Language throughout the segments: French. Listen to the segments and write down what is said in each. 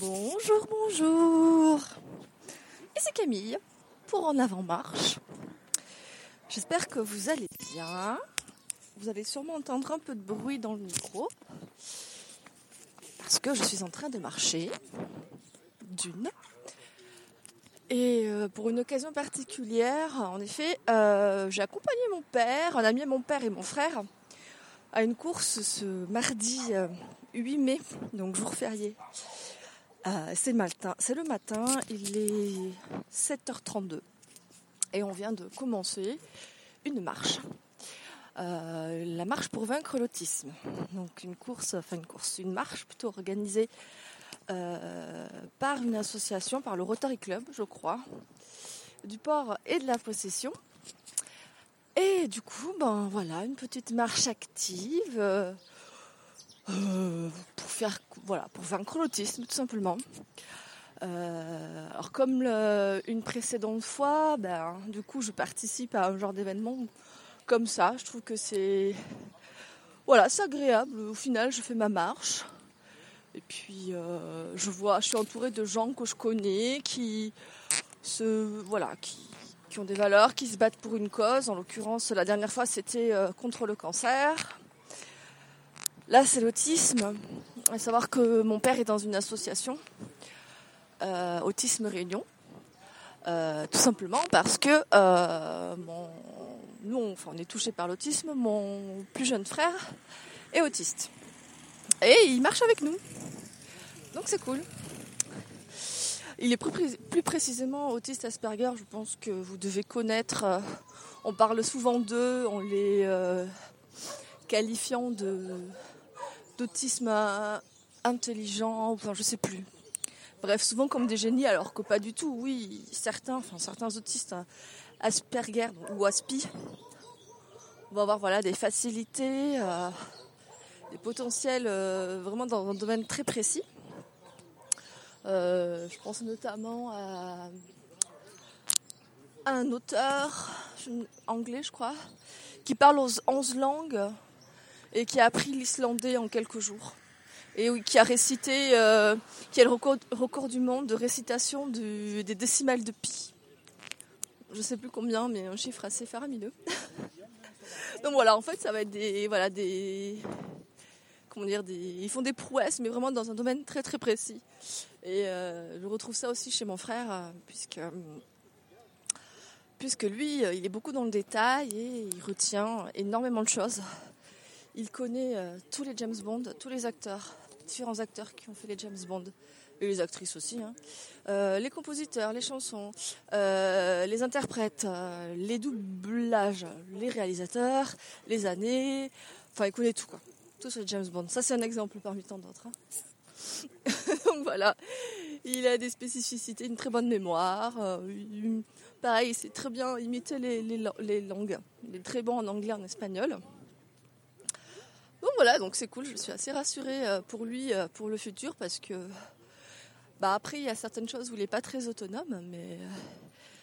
Bonjour, bonjour. C'est Camille pour En Avant Marche. J'espère que vous allez bien. Vous allez sûrement entendre un peu de bruit dans le micro parce que je suis en train de marcher d'une. Et euh, pour une occasion particulière, en effet, euh, j'ai accompagné mon père, un ami mon père et mon frère, à une course ce mardi 8 euh, mai, donc jour férié. C'est le matin, c'est le matin, il est 7h32 et on vient de commencer une marche. la marche pour vaincre l'autisme. Donc une course, enfin une course, une marche plutôt organisée euh, par une association, par le Rotary Club, je crois, du port et de la possession. Et du coup, ben voilà, une petite marche active euh, euh, pour faire, voilà, pour vaincre l'autisme, tout simplement. alors comme une précédente fois, ben du coup, je participe à un genre d'événement comme ça. Je trouve que c'est, voilà, c'est agréable. Au final, je fais ma marche. Et puis, euh, je vois, je suis entourée de gens que je connais qui qui, ont des valeurs, qui se battent pour une cause. En l'occurrence, la dernière fois, c'était euh, contre le cancer. Là, c'est l'autisme. À savoir que mon père est dans une association, euh, Autisme Réunion. tout simplement parce que nous, on, on est touché par l'autisme. Mon plus jeune frère est autiste. Et il marche avec nous. Donc c'est cool. Il est plus, précisément autiste Asperger, je pense que vous devez connaître. Euh, on parle souvent d'eux en les euh, qualifiant d'autisme intelligent, enfin je sais plus. Bref, souvent comme des génies, alors que pas du tout. Oui, certains, certains autistes hein, Asperger ou Aspi vont avoir voilà des facilités. Euh, des potentiels euh, vraiment dans un domaine très précis. Euh, je pense notamment à, un auteur anglais, je crois, qui parle aux 11 langues et qui a appris l'islandais en quelques jours. Et qui a récité, euh, qui a le record, du monde de récitation des décimales de pi. Je ne sais plus combien, mais un chiffre assez faramineux. Donc voilà, en fait, ça va être des, voilà, des, dire, ils font des prouesses, mais vraiment dans un domaine très très précis. Et euh, je retrouve ça aussi chez mon frère, euh, puisque, puisque lui, il est beaucoup dans le détail et il retient énormément de choses. Il connaît tous les James Bond, tous les acteurs, différents acteurs qui ont fait les James Bond, et les actrices aussi, hein. les compositeurs, les chansons, les interprètes, les doublages, les réalisateurs, les années, enfin il connaît tout quoi tout sur James Bond. Ça, c'est un exemple parmi tant d'autres. Hein. Donc voilà, il a des spécificités, une très bonne mémoire. Euh, pareil, il sait très bien imiter les, les, langues. Il est très bon en anglais, en espagnol. Voilà, donc c'est cool. Je suis assez rassurée euh, pour lui, euh, pour le futur, parce que bah après, il y a certaines choses où il n'est pas très autonome, mais,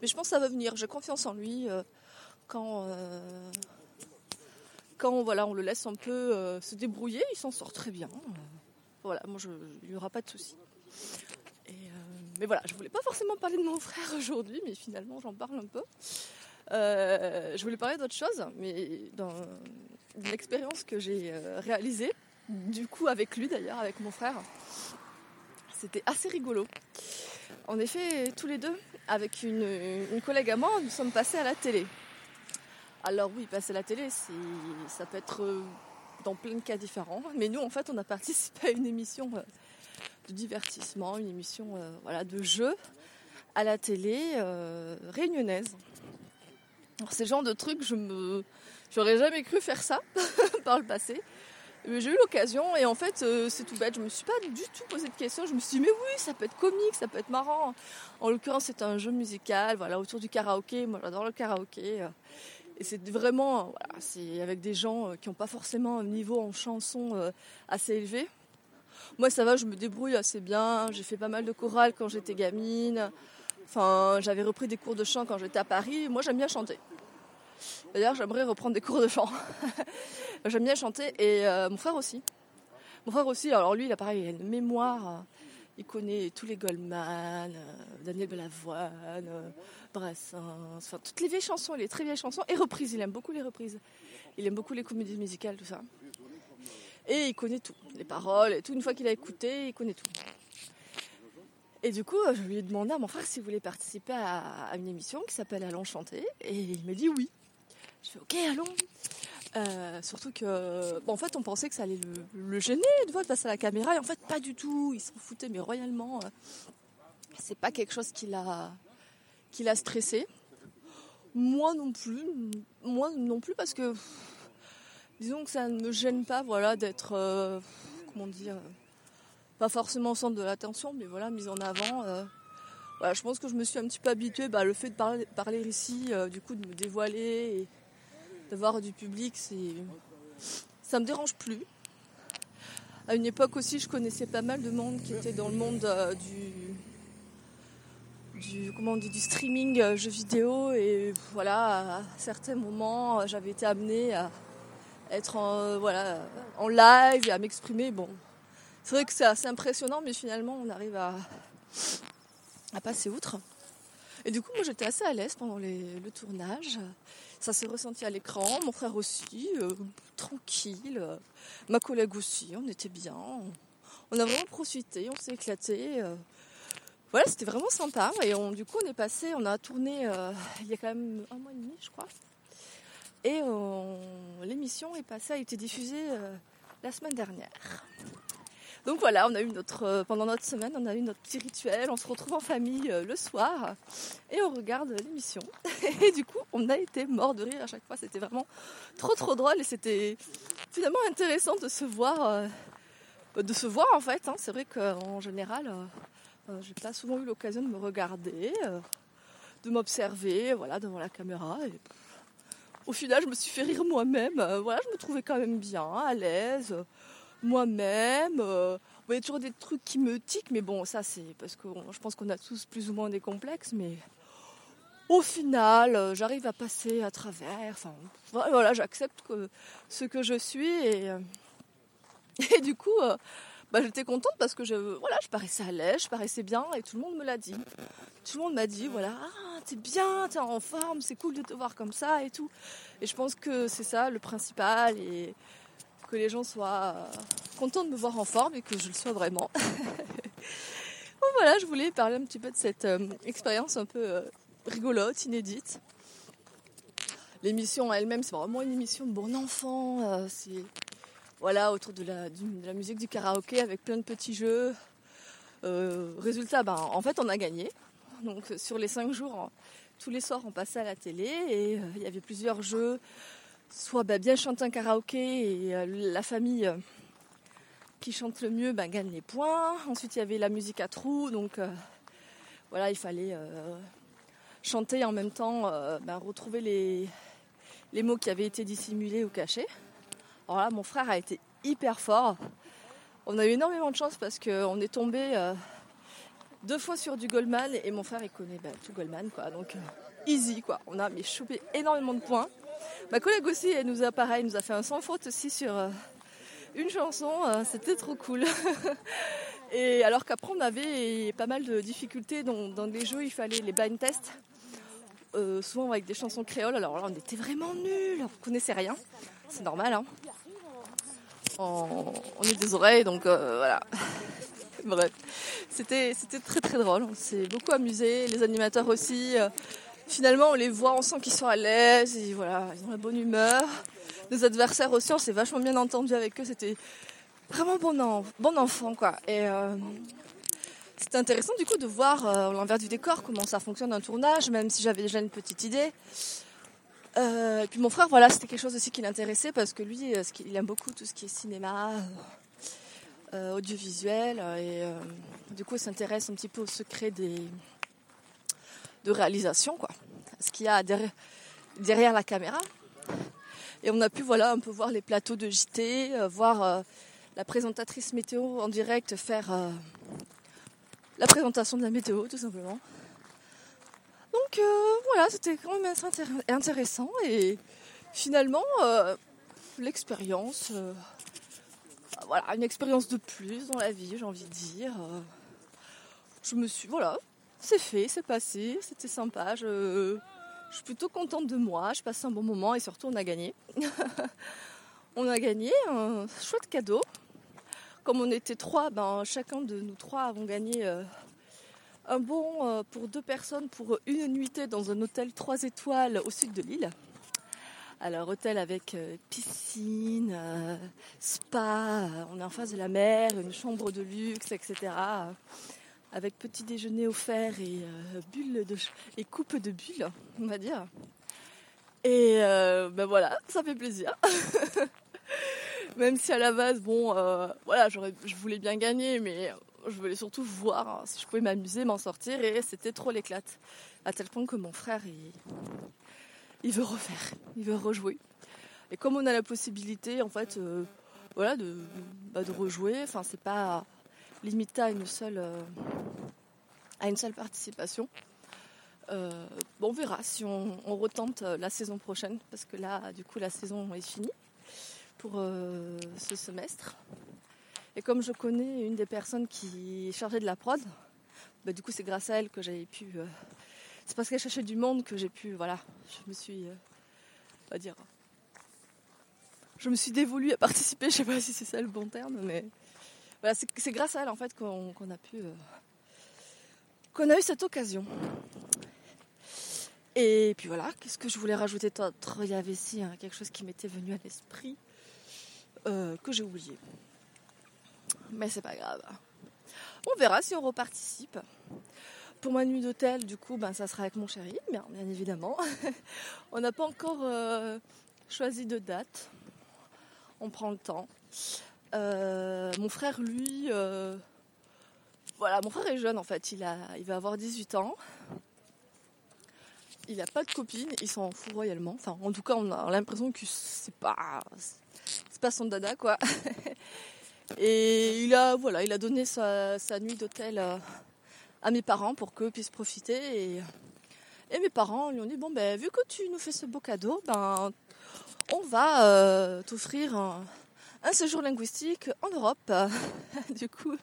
mais je pense que ça va venir. J'ai confiance en lui quand voilà, on le laisse un peu euh, se débrouiller, il s'en sort très bien. voilà, moi, je, il n'y aura pas de souci. Euh, mais voilà, je voulais pas forcément parler de mon frère aujourd'hui, mais finalement, j'en parle un peu. Euh, je voulais parler d'autre chose, mais dans l'expérience que j'ai réalisée, du coup avec lui d'ailleurs, avec mon frère, c'était assez rigolo. En effet, tous les deux, avec une, collègue à moi, nous sommes passés à la télé. Alors oui, passer la télé, ça peut être euh, dans plein de cas différents. Mais nous, en fait, on a participé à une émission euh, de divertissement, une émission euh, voilà, de jeu à la télé réunionnaise. Alors, c'est le genre de truc, je me, j'aurais jamais cru faire ça par le passé. Mais j'ai eu l'occasion et en fait c'est tout bête, je me suis pas du tout posé de questions, je me suis dit mais oui ça peut être comique, ça peut être marrant. En l'occurrence c'est un jeu musical, voilà autour du karaoké, moi j'adore le karaoké. Et c'est vraiment, c'est avec des gens euh, qui n'ont pas forcément un niveau en chanson euh, assez élevé. Moi, ça va, je me débrouille assez bien. J'ai fait pas mal de chorales quand j'étais gamine. Enfin, j'avais repris des cours de chant quand j'étais à Paris. Moi, j'aime bien chanter. D'ailleurs, j'aimerais reprendre des cours de chant. j'aime bien chanter et euh, mon frère aussi. Mon frère aussi, alors lui, il a pareil, il a une mémoire Il connaît tous les Goldman, euh, Daniel Balavoine, euh, Brassens, enfin toutes les vieilles chansons, les très vieilles chansons et reprises. Il aime beaucoup les reprises. Il aime beaucoup les comédies musicales, tout ça. Et il connaît tout, les paroles et tout. Une fois qu'il a écouté, il connaît tout. Et du coup, je lui ai demandé à mon frère s'il voulait participer à, une émission qui s'appelle Allons chanter. Et il me dit oui. Je ok, allons. Euh, surtout que, en fait, on pensait que ça allait le, gêner de voir face à la caméra, et en fait, pas du tout. Il s'en foutait, mais royalement. Euh, c'est pas quelque chose qui l'a, qui l'a stressé. Moi non plus. Moi non plus, parce que, disons que ça ne me gêne pas, voilà, d'être, euh, comment dire, pas forcément au centre de l'attention, mais voilà, mise en avant. voilà, je pense que je me suis un petit peu habituée, bah, le fait de parler, parler ici, du coup, de me dévoiler. D'avoir du public, c'est ça me dérange plus. À une époque aussi, je connaissais pas mal de monde qui était dans le monde euh, du, du, comment on dit, du streaming euh, jeux vidéo et voilà, à certains moments, j'avais été amenée à être en, voilà, en live et à m'exprimer. Bon, c'est vrai que c'est assez impressionnant, mais finalement, on arrive à, à passer outre. Et du coup, moi, j'étais assez à l'aise pendant le tournage. Ça s'est ressenti à l'écran, mon frère aussi, euh, tranquille. Ma collègue aussi, on était bien. On a vraiment profité, on s'est éclaté. Euh. Voilà, c'était vraiment sympa. Et du coup, on est passé, on a tourné euh, il y a quand même un mois et demi, je crois. Et l'émission est passée, a été diffusée la semaine dernière. Donc voilà, on a eu notre, euh, pendant notre semaine, on a eu notre petit rituel. On se retrouve en famille euh, le soir et on regarde l'émission. Et du coup, on a été mort de rire à chaque fois. C'était vraiment trop trop drôle et c'était finalement intéressant de se voir, euh, de se voir en fait. Hein. C'est vrai qu'en général, j'ai pas souvent eu l'occasion de me regarder, de m'observer, voilà, devant la caméra. Au final, je me suis fait rire moi-même. voilà, je me trouvais quand même bien, à l'aise moi-même. Euh, il y a toujours des trucs qui me tiquent, mais bon, ça c'est parce que je pense qu'on a tous plus ou moins des complexes, mais au final, euh, j'arrive à passer à travers. Enfin, voilà, j'accepte ce que je suis et, euh, du coup, bah, j'étais contente parce que je, voilà, je paraissais à l'aise, je paraissais bien et tout le monde me l'a dit. Tout le monde m'a dit, voilà, ah, t'es bien, t'es en forme, c'est cool de te voir comme ça et tout. Et je pense que c'est ça le principal et que les gens soient euh, contents de me voir en forme et que je le sois vraiment. bon voilà, je voulais parler un petit peu de cette euh, expérience un peu euh, rigolote, inédite. L'émission elle-même, c'est vraiment une émission de bon enfant. c'est voilà autour de la, musique du karaoké avec plein de petits jeux. résultat, ben, en fait, on a gagné. Donc sur les cinq jours, tous les soirs, on passait à la télé et il y avait plusieurs jeux soit bah, bien chanter un karaoké et euh, la famille euh, qui chante le mieux bah, gagne les points. Ensuite, il y avait la musique à trous, donc euh, voilà, il fallait chanter en même temps bah, retrouver les, les mots qui avaient été dissimulés ou cachés. Alors là, mon frère a été hyper fort. On a eu énormément de chance parce qu'on est tombé deux fois sur du Goldman et mon frère il connaît tout Goldman quoi, donc easy quoi. On a mais chopé énormément de points. Ma collègue aussi, elle nous a pareil, nous a fait un sans faute aussi sur euh, une chanson. Euh, c'était trop cool. Et alors qu'après, on avait pas mal de difficultés dans, dans les jeux, il fallait les blind tests. Euh, souvent avec des chansons créoles. Alors là, on était vraiment nuls, on connaissait rien. C'est normal, hein. On, est des oreilles, donc voilà. Bref, c'était très très drôle. On s'est beaucoup amusé, les animateurs aussi finalement, on les voit, on sent qu'ils sont à l'aise, voilà, ils ont la bonne humeur. Nos adversaires aussi, on s'est vachement bien entendu avec eux, c'était vraiment bon, bon enfant, quoi. Et euh, c'était intéressant, du coup, de voir euh, l'envers du décor, comment ça fonctionne un tournage, même si j'avais déjà une petite idée. Euh, et puis mon frère, voilà, c'était quelque chose aussi qui l'intéressait, parce que lui, il aime beaucoup tout ce qui est cinéma, audiovisuel, et du coup, il s'intéresse un petit peu au secret des de réalisation, quoi. Ce qu'il y a derrière, la caméra. Et on a pu voilà un peu voir les plateaux de JT, euh, voir euh, la présentatrice météo en direct faire euh, la présentation de la météo tout simplement. Donc voilà, c'était quand même intéressant et finalement l'expérience, voilà, une expérience de plus dans la vie, j'ai envie de dire. je me suis, voilà, c'est fait, c'est passé, c'était sympa. Je, suis plutôt contente de moi, je passe un bon moment et surtout on a gagné. on a gagné un chouette cadeau. Comme on était trois, ben, chacun de nous trois avons gagné euh, un bon euh, pour deux personnes pour une nuitée dans un hôtel 3 étoiles au sud de l'île. Alors hôtel avec euh, piscine, spa, on est en face de la mer, une chambre de luxe, etc avec petit déjeuner offert et euh, bulles et coupe de bulles, on va dire. Et euh, ben voilà, ça fait plaisir. Même si à la base, bon, euh, voilà, je voulais bien gagner, mais je voulais surtout voir hein, si je pouvais m'amuser, m'en sortir, et c'était trop l'éclate. À tel point que mon frère, il, veut refaire, il veut rejouer. Et comme on a la possibilité, en fait, voilà, de, bah, de rejouer, enfin, c'est pas limité à une seule, euh, à une seule participation. Euh, bon, on verra si on, retente euh, la saison prochaine, parce que là, du coup, la saison est finie pour ce semestre. Et comme je connais une des personnes qui est chargée de la prod, bah, du coup, c'est grâce à elle que j'avais pu. c'est parce qu'elle cherchait du monde que j'ai pu. Voilà, je me suis. on va dire. Je me suis dévolue à participer, je sais pas si c'est ça le bon terme, mais c'est grâce à elle en fait qu'on a pu euh, qu'on a eu cette occasion. Et puis voilà, qu'est-ce que je voulais rajouter d'autre? Il y avait ici hein, quelque chose qui m'était venu à l'esprit euh, que j'ai oublié. Mais c'est pas grave. On verra si on reparticipe. Pour ma nuit d'hôtel, du coup, ben, ça sera avec mon chéri, bien, évidemment. on n'a pas encore euh, choisi de date. On prend le temps. Euh, mon frère, lui, euh, voilà, mon frère est jeune en fait, il, a, il va avoir 18 ans. Il n'a pas de copine, il s'en fout royalement. Enfin, en tout cas, on a l'impression que c'est pas, c'est pas son dada quoi. Et il a, voilà, il a donné sa, nuit d'hôtel euh, à mes parents pour qu'eux puissent profiter. Et, mes parents lui ont dit bon ben vu que tu nous fais ce beau cadeau, ben on va t'offrir un séjour linguistique en Europe. du coup,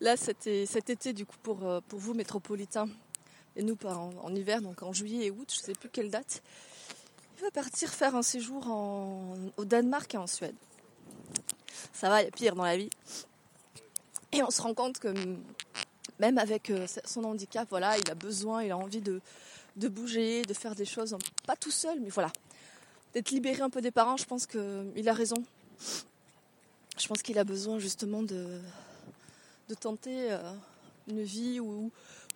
là, cet été, du coup, pour, euh, vous, métropolitains, et nous, en, en hiver, donc en juillet et août, je ne sais plus quelle date, il va partir faire un séjour au Danemark et en Suède. Ça va, il y a pire dans la vie. Et on se rend compte que même avec euh, son handicap, voilà, il a besoin, il a envie de, de bouger, de faire des choses, pas tout seul, mais voilà, d'être libéré un peu des parents, je pense qu'il a raison je pense qu'il a besoin justement de, de tenter euh, une vie où,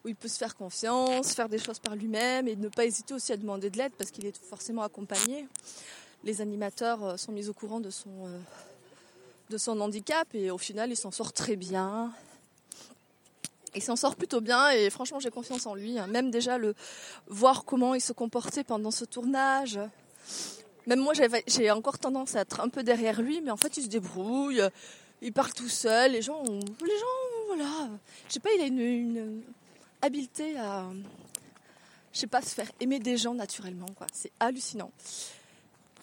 où il peut se faire confiance, faire des choses par lui-même et ne pas hésiter aussi à demander de l'aide parce qu'il est forcément accompagné. Les animateurs euh, sont mis au courant de son, euh, de son handicap et au final il s'en sort très bien. Il s'en sort plutôt bien et franchement j'ai confiance en lui. Hein. Même déjà le voir comment il se comportait pendant ce tournage, même moi, j'ai encore tendance à être un peu derrière lui, mais en fait, il se débrouille, il parle tout seul. Les gens, les gens, voilà. Je sais pas, il a une, habileté à, je sais pas, se faire aimer des gens naturellement, quoi. C'est hallucinant.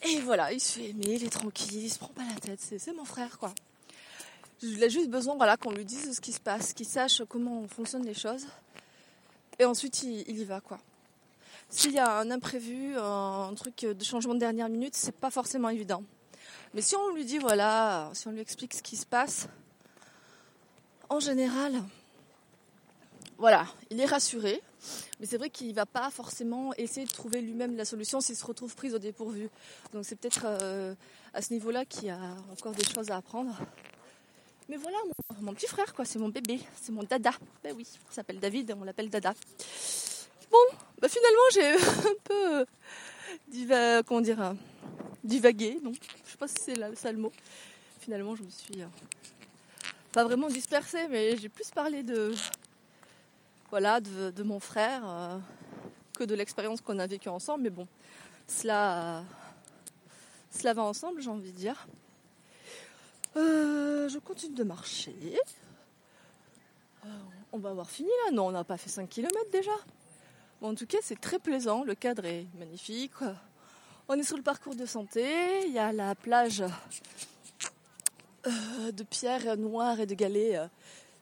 Et voilà, il se fait aimer, il est tranquille, il se prend pas la tête. C'est mon frère, quoi. Il a juste besoin, voilà, qu'on lui dise ce qui se passe, qu'il sache comment fonctionnent les choses. Et ensuite, il y va, quoi. S'il y a un imprévu, un truc de changement de dernière minute, c'est pas forcément évident. Mais si on lui dit voilà, si on lui explique ce qui se passe, en général, voilà, il est rassuré. Mais c'est vrai qu'il va pas forcément essayer de trouver lui-même la solution s'il se retrouve pris au dépourvu. Donc c'est peut-être euh, à ce niveau-là qu'il y a encore des choses à apprendre. Mais voilà, mon, mon petit frère, quoi, c'est mon bébé, c'est mon dada. Ben oui, il s'appelle David, on l'appelle dada. Bon, bah finalement j'ai un peu diva, comment dire, euh, divagué, donc je sais pas si c'est ça le mot. Finalement je me suis euh, pas vraiment dispersée, mais j'ai plus parlé de voilà de, mon frère euh, que de l'expérience qu'on a vécue ensemble. Mais bon, cela, cela va ensemble, j'ai envie de dire. je continue de marcher. on va avoir fini là Non, on n'a pas fait 5 km déjà en tout cas, c'est très plaisant. Le cadre est magnifique. On est sur le parcours de santé. Il y a la plage euh, de pierres noires et de galets euh,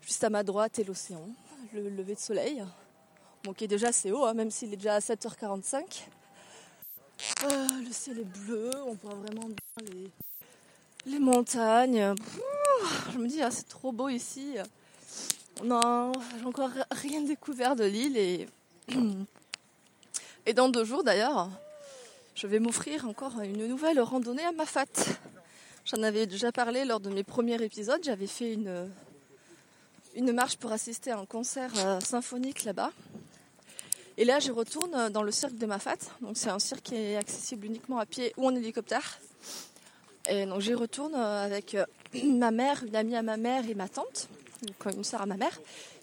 juste à ma droite et l'océan. le lever de soleil. Bon, qui est déjà assez haut, hein, même s'il est déjà à 7h45. Euh, le ciel est bleu, on voit vraiment bien les, montagnes. je me dis, ah, c'est trop beau ici. Non, j'ai encore rien découvert de l'île et, et dans deux jours d'ailleurs, je vais m'offrir encore une nouvelle randonnée à Mafat. J'en avais déjà parlé lors de mes premiers épisodes. J'avais fait une, une marche pour assister à un concert euh, symphonique là-bas. Et là, je retourne dans le cirque de Mafat. Donc, c'est un cirque qui est accessible uniquement à pied ou en hélicoptère. Et donc, j'y retourne euh, avec euh, ma mère, une amie à ma mère et ma tante, une sœur à ma mère,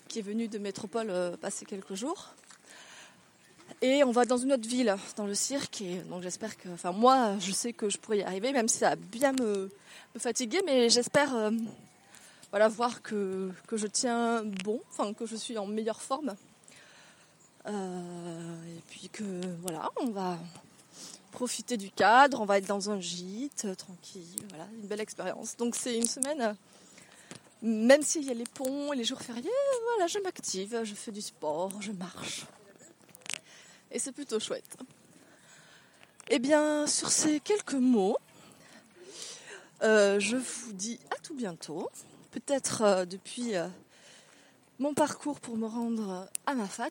qui est venue de métropole passer quelques jours. Et on va dans une autre ville, dans le cirque. Donc j'espère que, enfin moi, je sais que je pourrais y arriver, même si ça va bien me, fatiguer, mais j'espère, euh, voilà, voir que, que je tiens bon, enfin que je suis en meilleure forme. Euh, et puis que, voilà, on va profiter du cadre, on va être dans un gîte, euh, tranquille, voilà, une belle expérience. Donc c'est une semaine, même s'il y a les ponts et les jours fériés, voilà, je m'active, je fais du sport, je marche. Et c'est plutôt chouette. Eh bien, sur ces quelques mots, euh, je vous dis à tout bientôt. Peut-être euh, depuis euh, mon parcours pour me rendre à ma fat.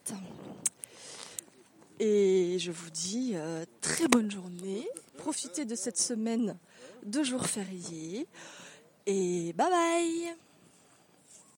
Et je vous dis très bonne journée. Profitez de cette semaine de jours fériés. Et bye bye